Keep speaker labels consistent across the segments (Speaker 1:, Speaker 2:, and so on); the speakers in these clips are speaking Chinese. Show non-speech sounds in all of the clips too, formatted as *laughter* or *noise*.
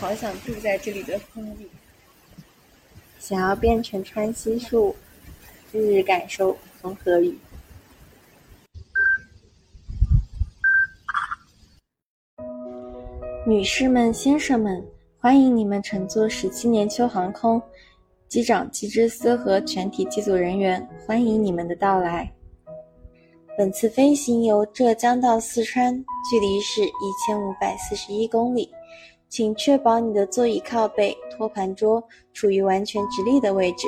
Speaker 1: 好想住在这里的风里，
Speaker 2: 想要变成川西树，日日感受风和雨。女士们、先生们，欢迎你们乘坐十七年秋航空，机长季之斯和全体机组人员欢迎你们的到来。本次飞行由浙江到四川，距离是一千五百四十一公里，请确保你的座椅靠背、托盘桌处于完全直立的位置，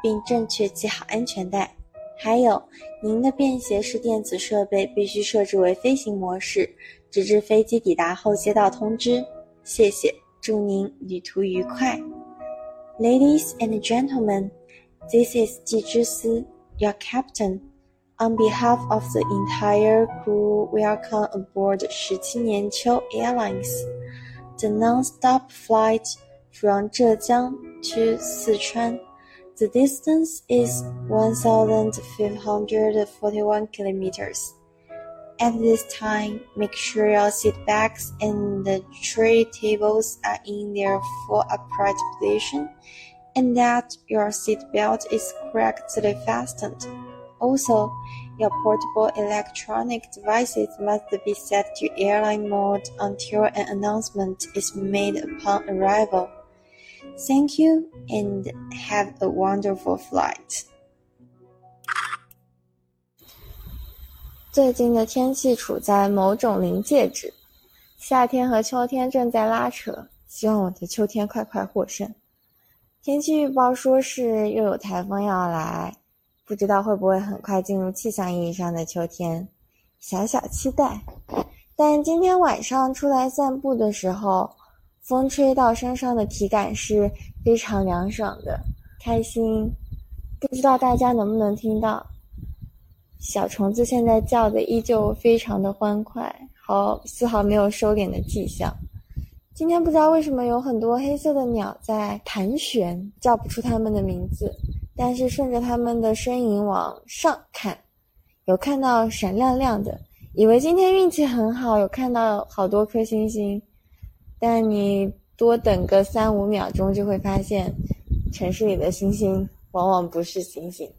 Speaker 2: 并正确系好安全带。还有，您的便携式电子设备必须设置为飞行模式。直至飞机抵达后接到通知。谢谢，祝您旅途愉快。Ladies and gentlemen, this is Ji Zhisu, your captain. On behalf of the entire crew, welcome aboard 十七年秋 Airlines. The non-stop flight from Zhejiang to Sichuan. The distance is 1,541 kilometers. At this time, make sure your seat backs and the tray tables are in their full upright position and that your seat belt is correctly fastened. Also, your portable electronic devices must be set to airline mode until an announcement is made upon arrival. Thank you and have a wonderful flight. 最近的天气处在某种临界值，夏天和秋天正在拉扯。希望我的秋天快快获胜。天气预报说是又有台风要来， 不知道会不会很快进入气象意义上的秋天，小小期待。但今天晚上出来散步的时候，风吹到身上的体感是非常凉爽的，开心。不知道大家能不能听到？小虫子现在叫的依旧非常的欢快，好丝毫没有收敛的迹象。今天不知道为什么有很多黑色的鸟在盘旋，叫不出它们的名字，但是顺着他们的身影往上看，有看到闪亮亮的，以为今天运气很好，有看到好多颗星星。但你多等个三五秒钟，就会发现城市里的星星往往不是星星。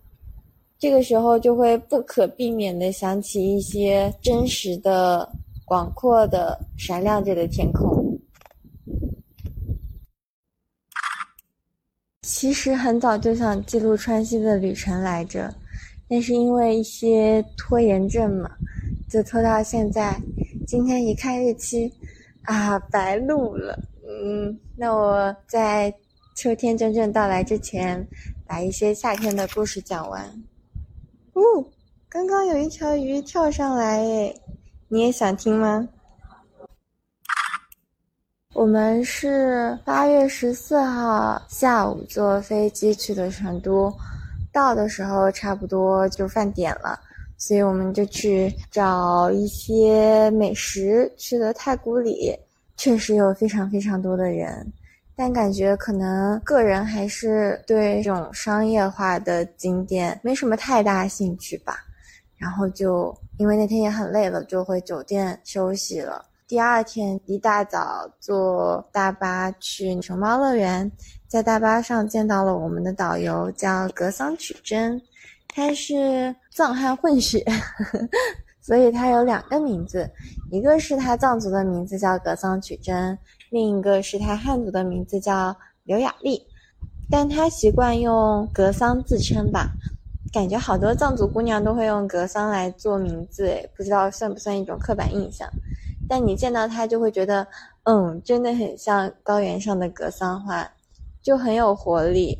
Speaker 2: 这个时候就会不可避免地想起一些真实的、广阔的、闪亮着的天空。其实很早就想记录川西的旅程来着，但是因为一些拖延症嘛，就拖到现在。今天一看日期，啊，白录了。嗯，那我在秋天真正到来之前，把一些夏天的故事讲完。哦，刚刚有一条鱼跳上来诶，你也想听吗？我们是八月十四号下午坐飞机去的成都，到的时候差不多就饭点了，所以我们就去找一些美食。去了太古里，确实有非常非常多的人。但感觉可能个人还是对这种商业化的景点没什么太大兴趣吧，然后就因为那天也很累了，就回酒店休息了。第二天一大早坐大巴去熊猫乐园，在大巴上见到了我们的导游，叫格桑曲真，他是藏汉混血，*laughs* 所以他有两个名字，一个是他藏族的名字叫格桑曲真。另一个是他汉族的名字叫刘雅丽，但他习惯用格桑自称吧，感觉好多藏族姑娘都会用格桑来做名字，不知道算不算一种刻板印象。但你见到他就会觉得，嗯，真的很像高原上的格桑花，就很有活力。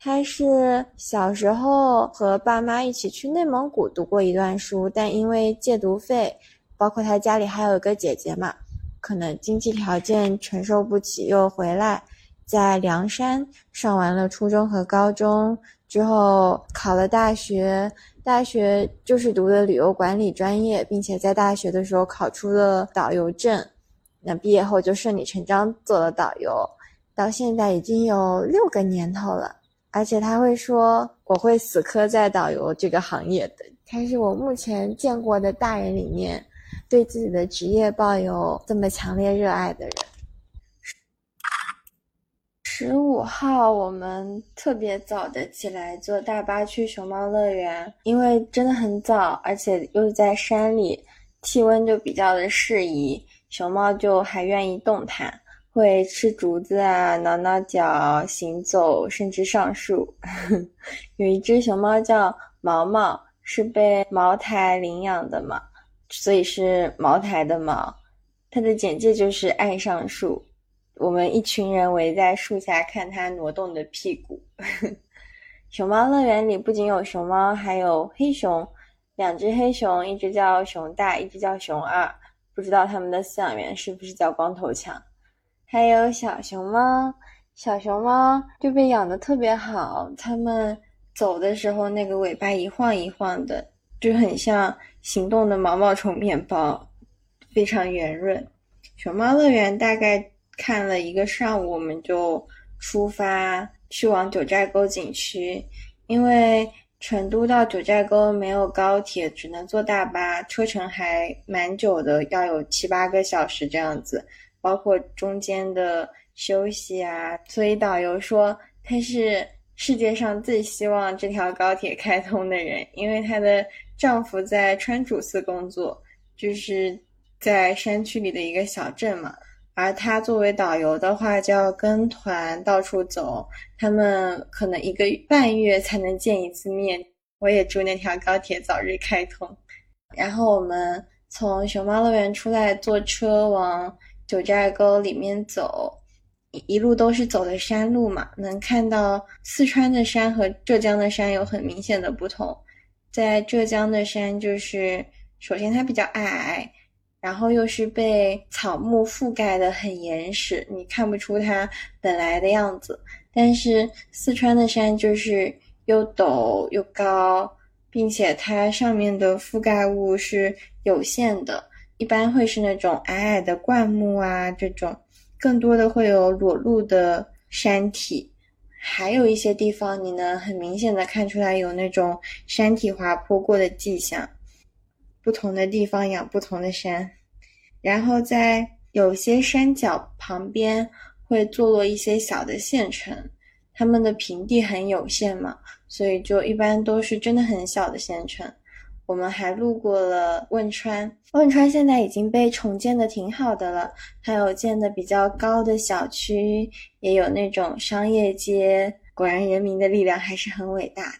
Speaker 2: 他是小时候和爸妈一起去内蒙古读过一段书，但因为借读费，包括他家里还有一个姐姐嘛。可能经济条件承受不起，又回来，在凉山上完了初中和高中之后，考了大学，大学就是读的旅游管理专业，并且在大学的时候考出了导游证，那毕业后就顺理成章做了导游，到现在已经有六个年头了，而且他会说我会死磕在导游这个行业的，他是我目前见过的大人里面。对自己的职业抱有这么强烈热爱的人，十五号我们特别早的起来坐大巴去熊猫乐园，因为真的很早，而且又在山里，气温就比较的适宜，熊猫就还愿意动弹，会吃竹子啊，挠挠脚，行走，甚至上树。*laughs* 有一只熊猫叫毛毛，是被茅台领养的嘛，所以是茅台的毛。它的简介就是爱上树。我们一群人围在树下看它挪动的屁股。熊猫乐园里不仅有熊猫，还有黑熊，两只黑熊，一只叫熊大，一只叫熊二，不知道他们的饲养员是不是叫光头强。还有小熊猫，小熊猫就被养的特别好，它们走的时候那个尾巴一晃一晃的，就很像行动的毛毛虫面包，非常圆润。熊猫乐园大概。看了一个上午，我们就出发去往九寨沟景区。因为成都到九寨沟没有高铁，只能坐大巴，车程还蛮久的，要有七八个小时这样子，包括中间的休息啊。所以导游说他是世界上最希望这条高铁开通的人，因为她的丈夫在川主寺工作，就是在山区里的一个小镇嘛。而他作为导游的话，就要跟团到处走，他们可能一个半月才能见一次面。我也祝那条高铁早日开通。然后我们从熊猫乐园出来，坐车往九寨沟里面走，一一路都是走的山路嘛，能看到四川的山和浙江的山有很明显的不同。在浙江的山，就是首先它比较矮。然后又是被草木覆盖的很严实，你看不出它本来的样子。但是四川的山就是又陡又高，并且它上面的覆盖物是有限的，一般会是那种矮矮的灌木啊，这种更多的会有裸露的山体，还有一些地方你能很明显的看出来有那种山体滑坡过的迹象。不同的地方养不同的山，然后在有些山脚旁边会坐落一些小的县城，他们的平地很有限嘛，所以就一般都是真的很小的县城。我们还路过了汶川，汶川现在已经被重建的挺好的了，还有建的比较高的小区，也有那种商业街。果然，人民的力量还是很伟大。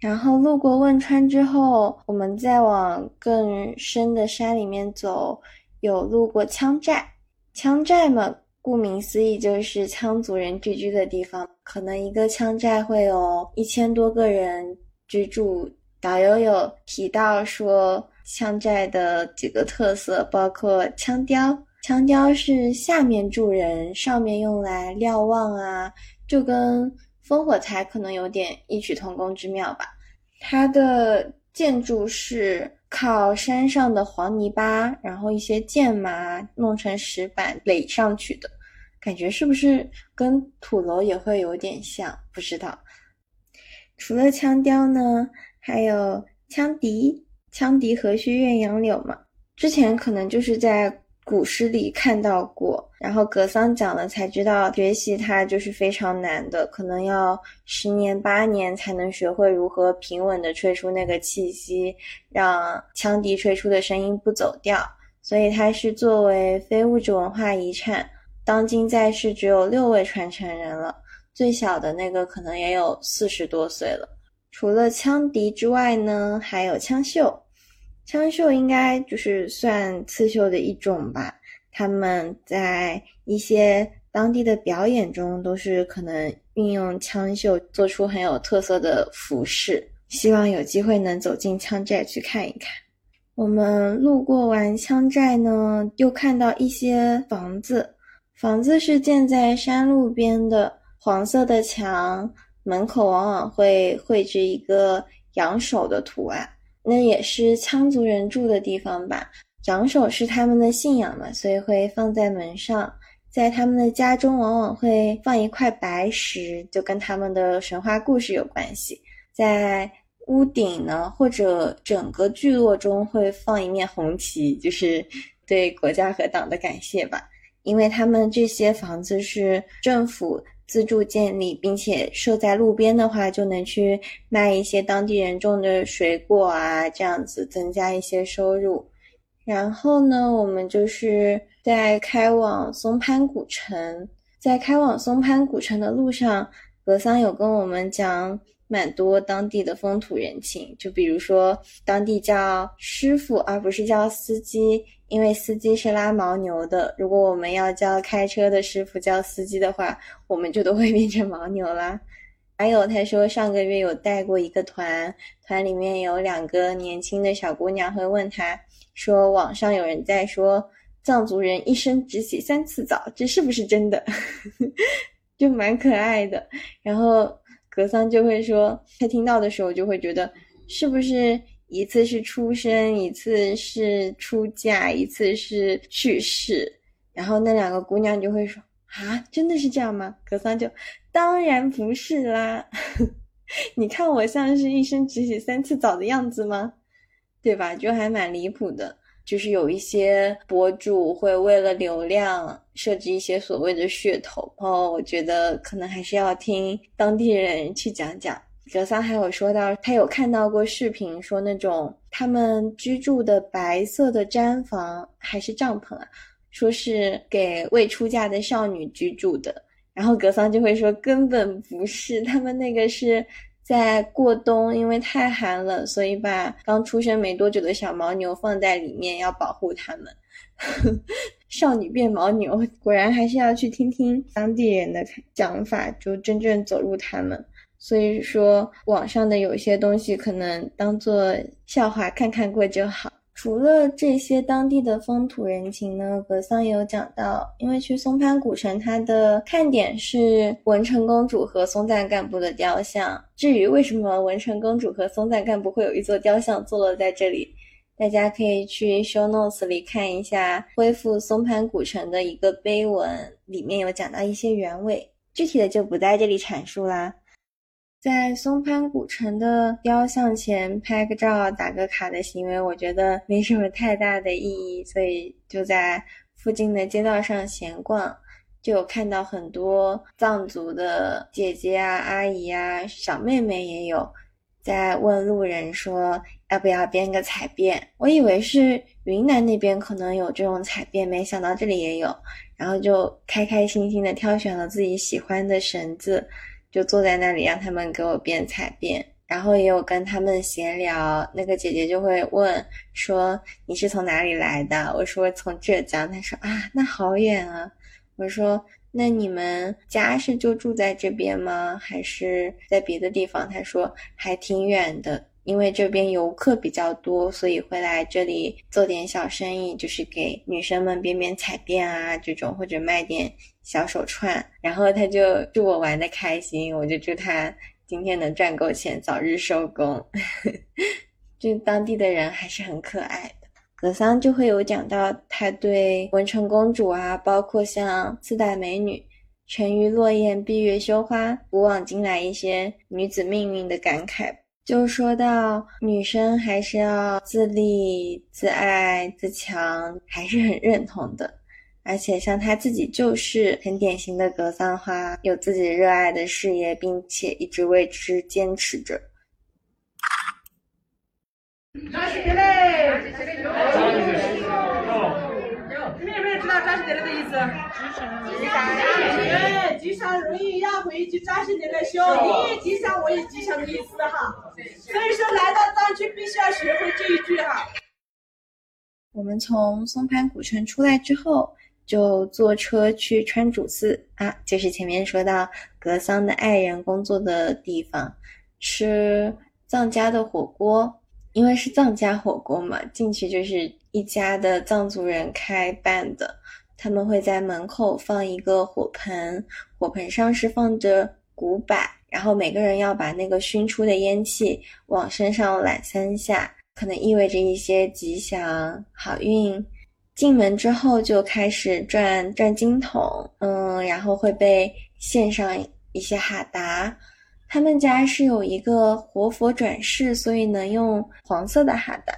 Speaker 2: 然后路过汶川之后，我们再往更深的山里面走，有路过羌寨。羌寨嘛，顾名思义就是羌族人聚居的地方，可能一个羌寨会有一千多个人居住。导游有提到说，羌寨的几个特色包括羌雕，羌雕是下面住人，上面用来瞭望啊，就跟。烽火台可能有点异曲同工之妙吧，它的建筑是靠山上的黄泥巴，然后一些箭麻弄成石板垒上去的，感觉是不是跟土楼也会有点像？不知道。除了羌雕呢，还有羌笛，羌笛何须怨杨柳嘛？之前可能就是在。古诗里看到过，然后格桑讲了才知道，学习它就是非常难的，可能要十年八年才能学会如何平稳的吹出那个气息，让羌笛吹出的声音不走调。所以它是作为非物质文化遗产，当今在世只有六位传承人了，最小的那个可能也有四十多岁了。除了羌笛之外呢，还有羌绣。羌绣应该就是算刺绣的一种吧。他们在一些当地的表演中，都是可能运用羌绣做出很有特色的服饰。希望有机会能走进羌寨去看一看。我们路过完羌寨呢，又看到一些房子，房子是建在山路边的，黄色的墙，门口往往会绘制一个羊首的图案。那也是羌族人住的地方吧？长首是他们的信仰嘛，所以会放在门上。在他们的家中，往往会放一块白石，就跟他们的神话故事有关系。在屋顶呢，或者整个聚落中会放一面红旗，就是对国家和党的感谢吧。因为他们这些房子是政府自助建立，并且设在路边的话，就能去卖一些当地人种的水果啊，这样子增加一些收入。然后呢，我们就是在开往松潘古城，在开往松潘古城的路上，格桑有跟我们讲蛮多当地的风土人情，就比如说当地叫师傅而不是叫司机。因为司机是拉牦牛的，如果我们要叫开车的师傅叫司机的话，我们就都会 *laughs* 变成牦牛啦。还有，他说上个月有带过一个团，团里面有两个年轻的小姑娘会问他，说网上有人在说藏族人一生只洗三次澡，这是不是真的？*laughs* 就蛮可爱的。然后格桑就会说，他听到的时候就会觉得是不是？一次是出生，一次是出嫁，一次是去世，然后那两个姑娘就会说：“啊，真的是这样吗？”格桑就：“当然不是啦，*laughs* 你看我像是一生只洗三次澡的样子吗？对吧？就还蛮离谱的，就是有一些博主会为了流量设置一些所谓的噱头哦，我觉得可能还是要听当地人去讲讲。”格桑还有说到，他有看到过视频，说那种他们居住的白色的毡房还是帐篷啊，说是给未出嫁的少女居住的。然后格桑就会说，根本不是，他们那个是在过冬，因为太寒了，所以把刚出生没多久的小牦牛放在里面，要保护他们。少女变牦牛，果然还是要去听听当地人的讲法，就真正走入他们。所以说，网上的有些东西可能当做笑话看看过就好。除了这些当地的风土人情呢，格桑也有讲到，因为去松潘古城，它的看点是文成公主和松赞干部的雕像。至于为什么文成公主和松赞干部会有一座雕像坐落在这里，大家可以去 show notes 里看一下恢复松潘古城的一个碑文，里面有讲到一些原委，具体的就不在这里阐述啦。在松潘古城的雕像前拍个照、打个卡的行为，我觉得没什么太大的意义，所以就在附近的街道上闲逛，就有看到很多藏族的姐姐啊、阿姨啊、小妹妹也有在问路人说要不要编个彩辫。我以为是云南那边可能有这种彩辫，没想到这里也有，然后就开开心心的挑选了自己喜欢的绳子。就坐在那里让他们给我编彩编，然后也有跟他们闲聊。那个姐姐就会问说：“你是从哪里来的？”我说：“从浙江。”她说：“啊，那好远啊。”我说：“那你们家是就住在这边吗？还是在别的地方？”她说：“还挺远的，因为这边游客比较多，所以会来这里做点小生意，就是给女生们编编彩辫啊这种，或者卖点。”小手串，然后他就祝我玩的开心，我就祝他今天能赚够钱，早日收工。*laughs* 就当地的人还是很可爱的。格桑就会有讲到他对文成公主啊，包括像四大美女沉鱼落雁、闭月羞花、古往今来一些女子命运的感慨，就说到女生还是要自立、自爱、自强，还是很认同的。而且像她自己就是很典型的格桑花，有自己热爱的事业，并且一直为之坚持着。扎西德勒，扎西德勒，你有没有知道扎西德勒的意思？吉祥，哎，吉祥如意，要回去扎西德勒修，你也吉祥，我也吉祥的意思哈。所以说来到藏区必须要学会这一句哈。我们从松潘古城出来之后。就坐车去川主寺啊，就是前面说到格桑的爱人工作的地方，吃藏家的火锅。因为是藏家火锅嘛，进去就是一家的藏族人开办的，他们会在门口放一个火盆，火盆上是放着古柏，然后每个人要把那个熏出的烟气往身上揽三下，可能意味着一些吉祥好运。进门之后就开始转转经筒，嗯，然后会被献上一些哈达。他们家是有一个活佛转世，所以能用黄色的哈达。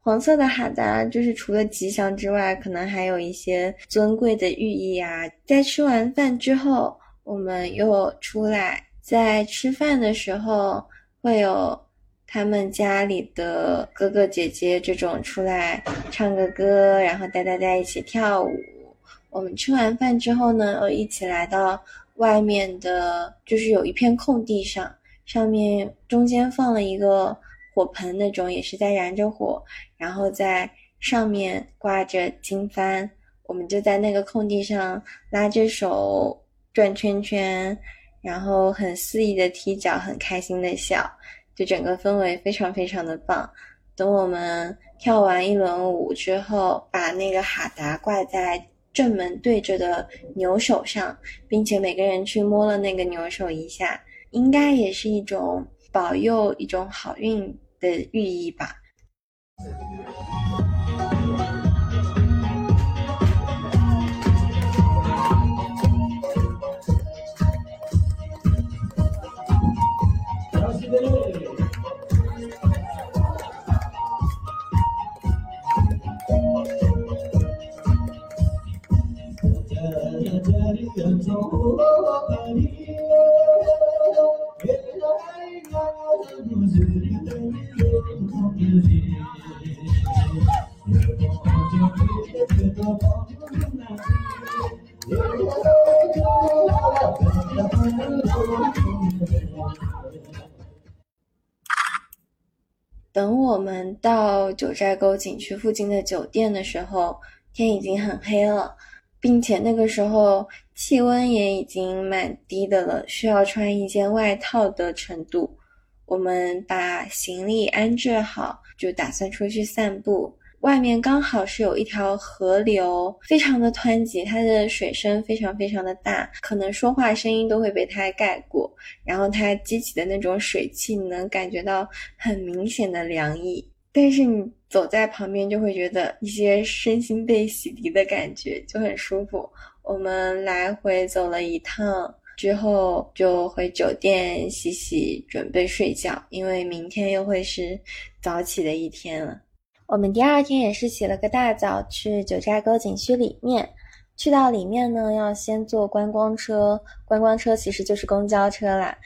Speaker 2: 黄色的哈达就是除了吉祥之外，可能还有一些尊贵的寓意啊。在吃完饭之后，我们又出来，在吃饭的时候会有他们家里的哥哥姐姐这种出来唱个歌，然后带大家一起跳舞。我们吃完饭之后呢，又一起来到外面的，就是有一片空地上，上面中间放了一个火盆那种，也是在燃着火，然后在上面挂着经幡。我们就在那个空地上拉着手转圈圈，然后很肆意的踢脚，很开心的笑，就整个氛围非常非常的棒。等我们跳完一轮舞之后，把那个哈达挂在正门对着的牛手上，并且每个人去摸了那个牛手一下，应该也是一种保佑、一种好运的寓意吧。等我们到九寨沟景区附近的酒店的时候，天已经很黑了，并且那个时候气温也已经蛮低的了，需要穿一件外套的程度。我们把行李安置好，就打算出去散步。外面刚好是有一条河流，非常的湍急，它的水声非常非常的大，可能说话声音都会被它盖过。然后它激起的那种水汽，你能感觉到很明显的凉意。但是你走在旁边，就会觉得一些身心被洗涤的感觉，就很舒服。我们来回走了一趟之后，就回酒店洗洗，准备睡觉，因为明天又会是早起的一天了。我们第二天也是起了个大早，去九寨沟景区里面。去到里面呢，要先坐观光车，观光车其实就是公交车啦。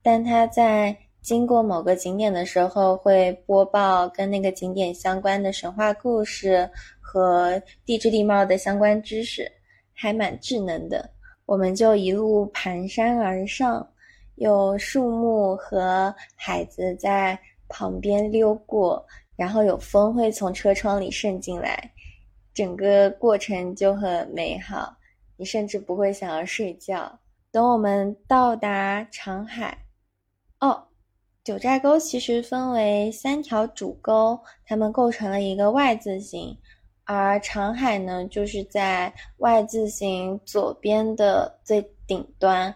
Speaker 2: 但它在经过某个景点的时候，会播报跟那个景点相关的神话故事和地质地貌的相关知识，还蛮智能的。我们就一路盘山而上，有树木和海子在旁边溜过。然后有风会从车窗里渗进来，整个过程就很美好，你甚至不会想要睡觉。等我们到达长海，哦，九寨沟其实分为三条主沟，它们构成了一个 Y 字形，而长海呢，就是在 Y 字形左边的最顶端。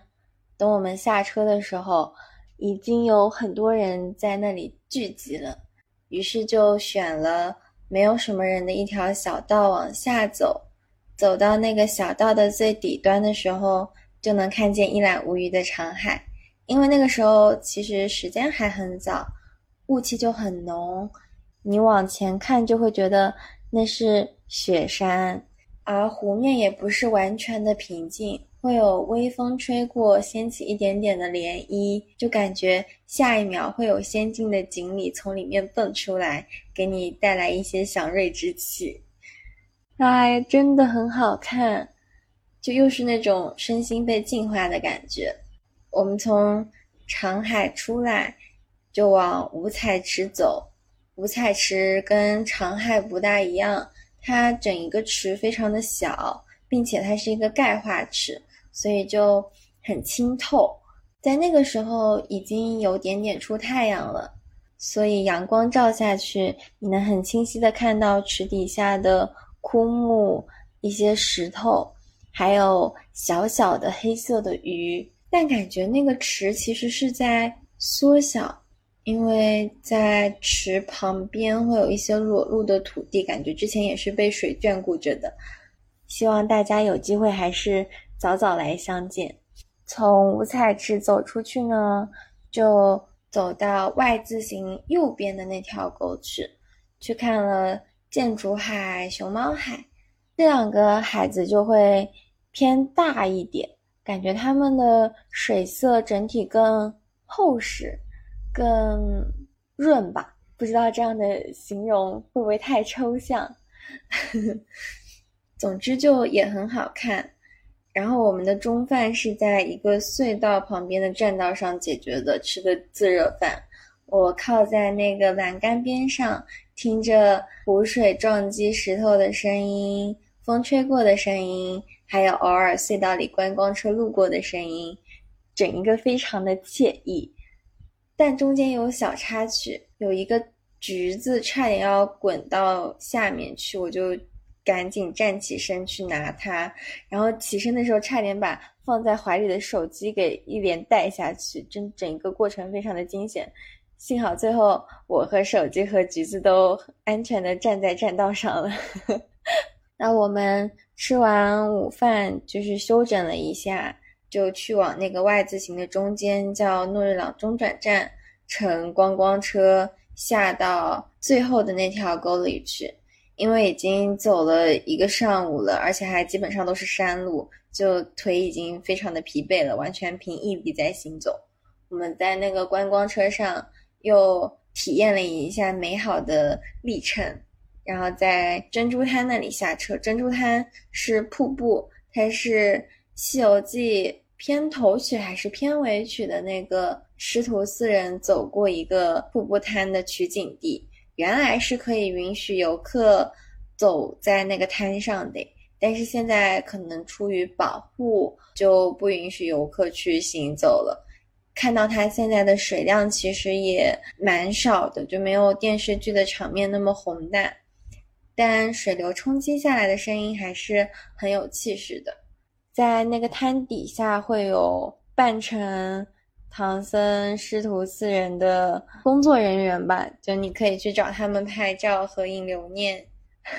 Speaker 2: 等我们下车的时候，已经有很多人在那里聚集了。于是就选了没有什么人的一条小道往下走，走到那个小道的最底端的时候，就能看见一览无余的长海。因为那个时候其实时间还很早，雾气就很浓，你往前看就会觉得那是雪山，而湖面也不是完全的平静。会有微风吹过，掀起一点点的涟漪，就感觉下一秒会有仙境的锦鲤从里面蹦出来，给你带来一些祥瑞之气。哎，真的很好看，就又是那种身心被净化的感觉。我们从长海出来，就往五彩池走。五彩池跟长海不大一样，它整一个池非常的小，并且它是一个钙化池。所以就很清透，在那个时候已经有点点出太阳了，所以阳光照下去，你能很清晰的看到池底下的枯木、一些石头，还有小小的黑色的鱼。但感觉那个池其实是在缩小，因为在池旁边会有一些裸露的土地，感觉之前也是被水眷顾着的。希望大家有机会还是。早早来相见。从五彩池走出去呢，就走到 Y 字形右边的那条沟去，去看了箭竹海、熊猫海。这两个海子就会偏大一点，感觉它们的水色整体更厚实、更润吧。不知道这样的形容会不会太抽象？*laughs* 总之就也很好看。然后我们的中饭是在一个隧道旁边的栈道上解决的，吃的自热饭。我靠在那个栏杆边上，听着湖水撞击石头的声音，风吹过的声音，还有偶尔隧道里观光车路过的声音，整一个非常的惬意。但中间有小插曲，有一个橘子差点要滚到下面去，我就赶紧站起身去拿它，然后起身的时候差点把放在怀里的手机给一连带下去，整整个过程非常的惊险。幸好最后我和手机和橘子都安全的站在栈道上了。*laughs* 那我们吃完午饭就是休整了一下，就去往那个 Y 字形的中间叫诺日朗中转站，乘观光车下到最后的那条沟里去。因为已经走了一个上午了，而且还基本上都是山路，就腿已经非常的疲惫了，完全凭毅力在行走。我们在那个观光车上。又体验了一下美好的历程，然后在珍珠滩那里下车。珍珠滩是瀑布，它是《西游记》片头曲还是片尾曲的那个师徒四人走过一个瀑布滩的取景地。原来是可以允许游客走在那个滩上的，但是现在可能出于保护，就不允许游客去行走了。看到它现在的水量其实也蛮少的，就没有电视剧的场面那么宏大，但水流冲击下来的声音还是很有气势的。在那个滩底下会有扮成唐僧师徒四人的工作人员吧，就你可以去找他们拍照合影留念，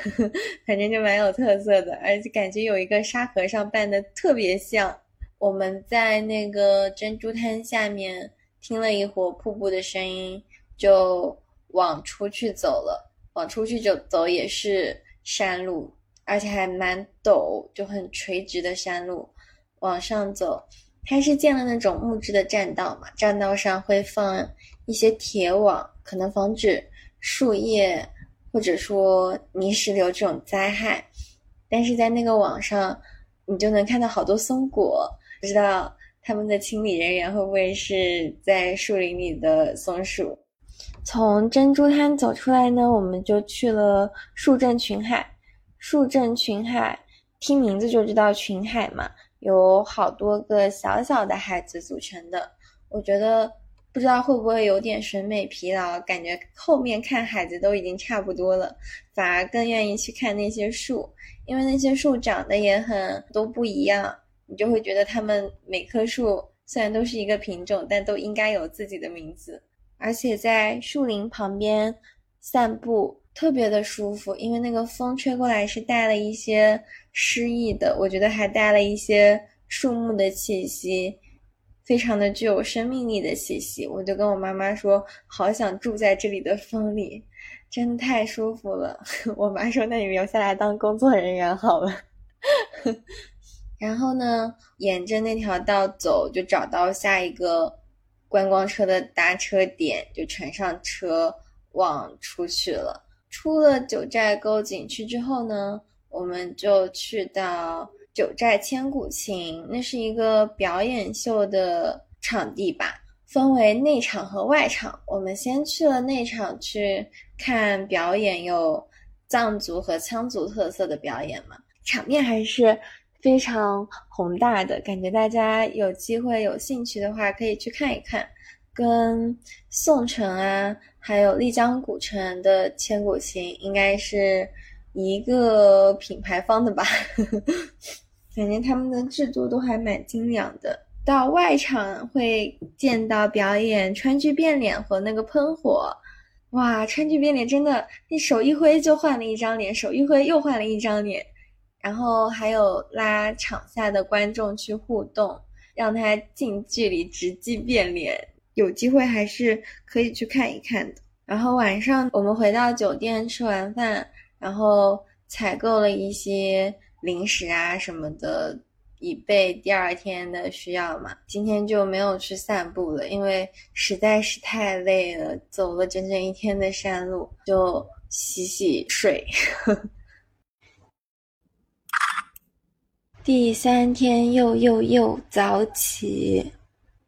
Speaker 2: *laughs* 反正就蛮有特色的，而且感觉有一个沙和尚扮的特别像。我们在那个珍珠滩下面听了一会儿瀑布的声音，就往出去走了。往出去就走也是山路，而且还蛮陡，就很垂直的山路。往上走，它是建了那种木质的栈道嘛，栈道上会放一些铁网，可能防止树叶或者说泥石流这种灾害。但是在那个网上，你就能看到好多松果。不知道他们的清理人员会不会是在树林里的松鼠？从珍珠滩走出来呢，我们就去了树镇群海。树镇群海，听名字就知道群海嘛，有好多个小小的海子组成的。我觉得不知道会不会有点审美疲劳，感觉后面看海子都已经差不多了，反而更愿意去看那些树，因为那些树长得也很都不一样。你就会觉得它们每棵树虽然都是一个品种，但都应该有自己的名字。而且在树林旁边散步特别的舒服，因为那个风吹过来是带了一些诗意的，我觉得还带了一些树木的气息，非常的具有生命力的气息。我就跟我妈妈说，好想住在这里的风里，真的太舒服了。*laughs* 我妈说，那你留下来当工作人员好了。*laughs* 然后呢，沿着那条道走，就找到下一个观光车的搭车点，就乘上车往出去了。出了九寨沟景区之后呢，我们就去到九寨千古情，那是一个表演秀的场地吧，分为内场和外场。我们先去了内场去看表演，有藏族和羌族特色的表演嘛，场面还是。非常宏大的感觉，大家有机会有兴趣的话，可以去看一看。跟宋城啊，还有丽江古城的千古情，应该是一个品牌方的吧？*laughs* 感觉他们的制作都还蛮精良的。到外场会见到表演川剧变脸和那个喷火，哇，川剧变脸真的，你手一挥就换了一张脸，手一挥又换了一张脸。然后还有拉场下的观众去互动，让他近距离直击变脸，有机会还是可以去看一看的。然后晚上我们回到酒店吃完饭，然后采购了一些零食啊什么的，以备第二天的需要嘛。今天就没有去散步了，因为实在是太累了，走了整整一天的山路，就洗洗睡。*laughs* 第三天又又又早起，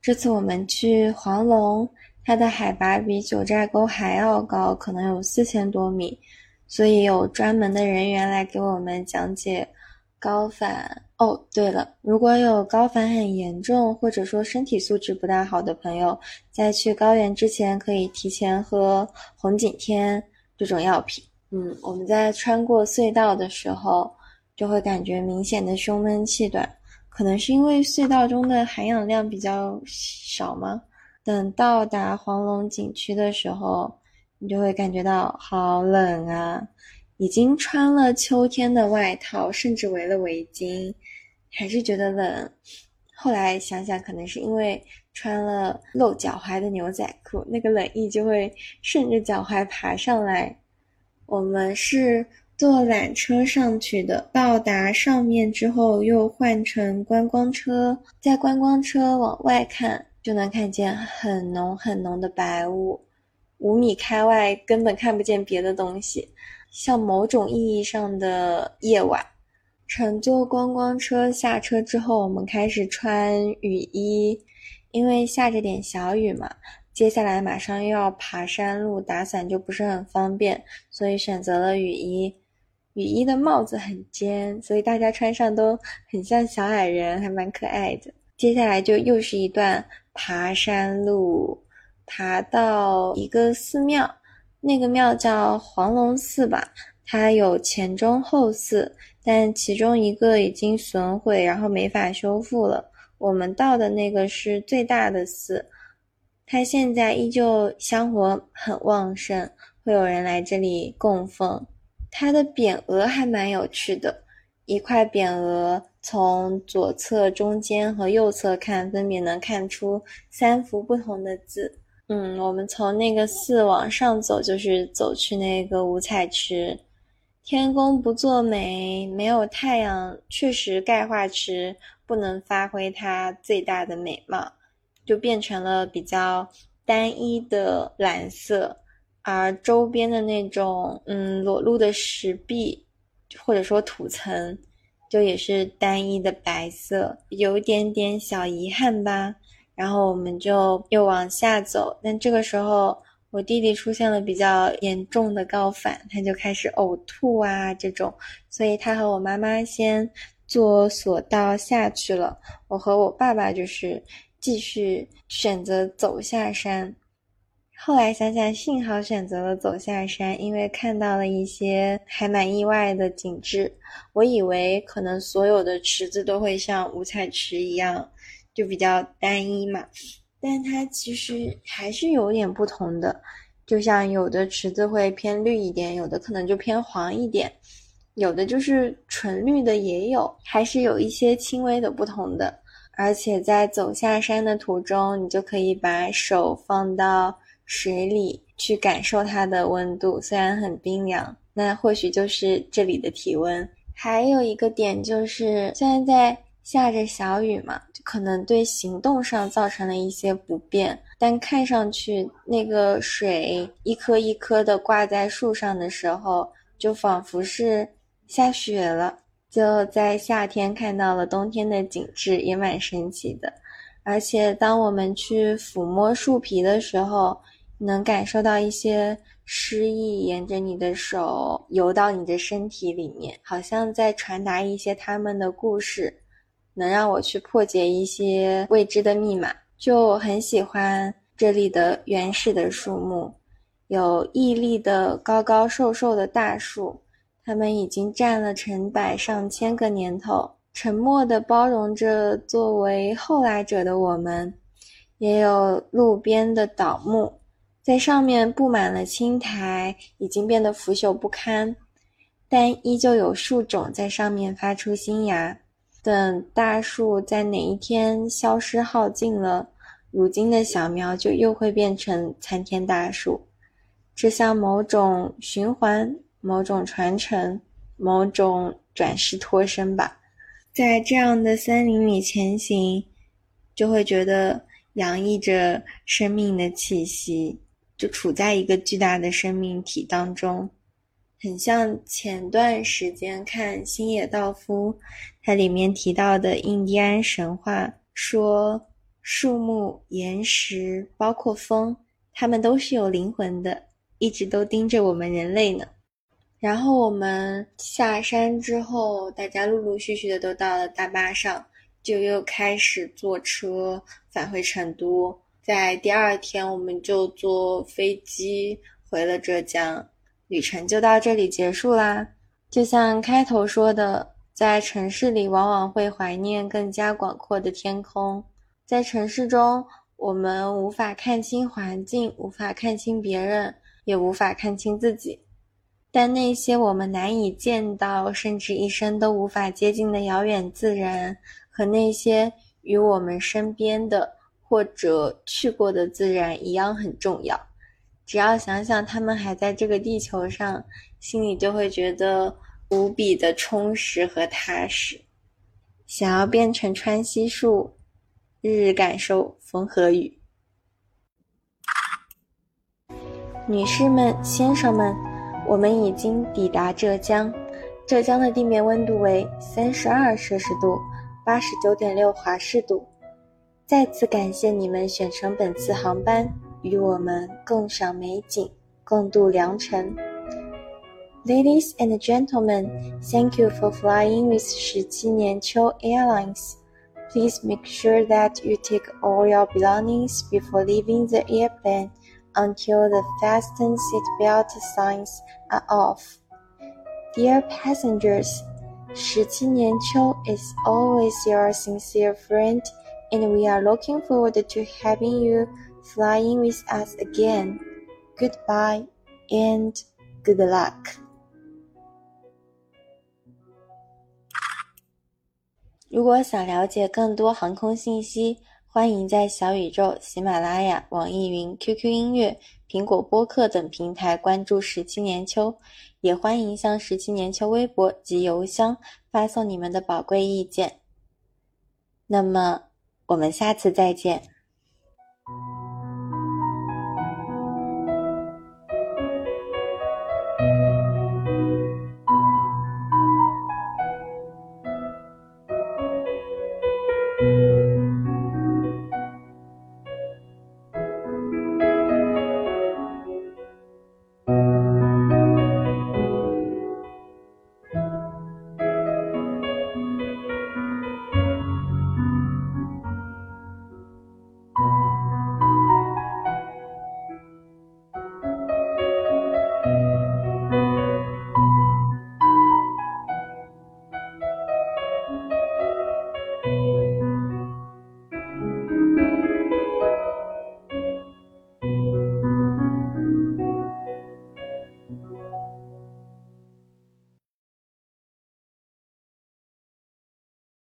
Speaker 2: 这次我们去黄龙，它的海拔比九寨沟还要高，可能有四千多米。所以有专门的人员来给我们讲解高反哦。对了，如果有高反很严重，或者说身体素质不大好的朋友，在去高原之前可以提前喝红景天这种药品。嗯，我们在穿过隧道的时候，就会感觉明显的胸闷气短，可能是因为隧道中的含氧量比较少吗？等到达黄龙景区的时候。你就会感觉到好冷啊！已经穿了秋天的外套，甚至围了围巾，还是觉得冷。后来想想，可能是因为穿了露脚踝的牛仔裤，那个冷意就会顺着脚踝爬上来。我们是坐缆车上去的，到达上面之后又换成观光车，在观光车往外看，就能看见很浓很浓的白雾。五米开外根本看不见别的东西，像某种意义上的夜晚。乘坐观光车下车之后，我们开始穿雨衣，因为下着点小雨嘛。接下来马上又要爬山路，打伞就不是很方便，所以选择了雨衣。雨衣的帽子很尖，所以大家穿上都很像小矮人，还蛮可爱的。接下来就又是一段爬山路。爬到一个寺庙，那个庙叫黄龙寺吧，它有前中后寺，但其中一个已经损毁，然后没法修复了。我们到的那个是最大的寺，它现在依旧香火很旺盛，会有人来这里供奉。它的匾额还蛮有趣的，一块匾额从左侧、中间和右侧看，分别能看出三幅不同的字。嗯，我们从那个寺往上走，就是走去那个五彩池。天公不作美，没有太阳，确实钙化池不能发挥它最大的美貌，就变成了比较单一的蓝色。而周边的那种嗯裸露的石壁，或者说土层，就也是单一的白色，有一点点小遗憾吧。然后我们就又往下走，但这个时候我弟弟出现了比较严重的高反，他就开始呕吐啊这种，所以他和我妈妈先坐索道下去了，我和我爸爸就是继续选择走下山。后来想想，幸好选择了走下山，因为看到了一些还蛮意外的景致。我以为可能所有的池子都会像五彩池一样。就比较单一嘛，但它其实还是有点不同的。就像有的池子会偏绿一点，有的可能就偏黄一点，有的就是纯绿的也有，还是有一些轻微的不同的。而且在走下山的途中，你就可以把手放到水里去感受它的温度，虽然很冰凉，那或许就是这里的体温。还有一个点就是，虽然在下着小雨嘛，可能对行动上造成了一些不便。但看上去那个水一颗一颗的挂在树上的时候，就仿佛是下雪了。就在夏天看到了冬天的景致，也蛮神奇的。而且当我们去抚摸树皮的时候，能感受到一些诗意沿着你的手游到你的身体里面，好像在传达一些他们的故事。能让我去破解一些未知的密码，就很喜欢这里的原始的树木，有屹立的高高瘦瘦的大树，它们已经站了成百上千个年头，沉默地包容着作为后来者的我们。也有路边的倒木，在上面布满了青苔，已经变得腐朽不堪，但依旧有树种在上面发出新芽。等大树在哪一天消失耗尽了，如今的小苗就又会变成参天大树。这像某种循环、某种传承、某种转世脱生吧。在这样的森林里前行，就会觉得洋溢着生命的气息，就处在一个巨大的生命体当中，很像前段时间看星野道夫，它里面提到的印第安神话，说树木、岩石，包括风，它们都是有灵魂的，一直都盯着我们人类呢。然后我们下山之后，大家陆陆续续的都到了大巴上，就又开始坐车返回成都。在第二天，我们就坐飞机回了浙江，旅程就到这里结束啦。就像开头说的，在城市里往往会怀念更加广阔的天空。在城市中，我们无法看清环境，无法看清别人，也无法看清自己。但那些我们难以见到，甚至一生都无法接近的遥远自然，和那些与我们身边的或者去过的自然一样很重要。只要想想他们还在这个地球上，心里就会觉得无比的充实和踏实。想要变成川西树，日日感受风和雨。女士们，先生们。我们已经抵达浙江，浙江的地面温度为三十二摄氏度，八十九点六华氏度。再次感谢你们选乘本次航班，与我们共赏美景，共度良辰。Ladies and gentlemen, thank you for flying with 十七年秋 Airlines. Please make sure that you take all your belongings before leaving the airplane until the fasten seatbelt signs are off. Dear passengers, 十七年秋 is always your sincere friend, And we are looking forward to having you flying with us again. Goodbye and good luck. 如果想了解更多航空信息，欢迎在小宇宙、喜马拉雅、网易云、QQ 音乐、苹果播客等平台关注十七年秋，也欢迎向十七年秋微博及邮箱发送你们的宝贵意见。那么，我们下次再见。